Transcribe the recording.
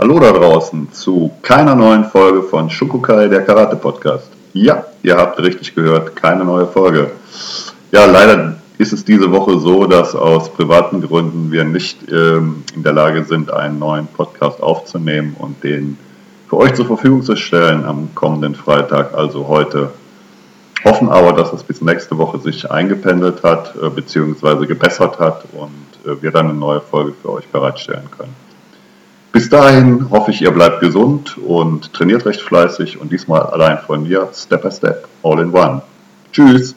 Hallo da draußen zu keiner neuen Folge von Shukukai, der Karate Podcast. Ja, ihr habt richtig gehört, keine neue Folge. Ja, leider ist es diese Woche so, dass aus privaten Gründen wir nicht ähm, in der Lage sind, einen neuen Podcast aufzunehmen und den für euch zur Verfügung zu stellen am kommenden Freitag, also heute. Hoffen aber, dass es bis nächste Woche sich eingependelt hat äh, bzw. gebessert hat und äh, wir dann eine neue Folge für euch bereitstellen können. Bis dahin hoffe ich, ihr bleibt gesund und trainiert recht fleißig und diesmal allein von mir, Step by Step, All in One. Tschüss!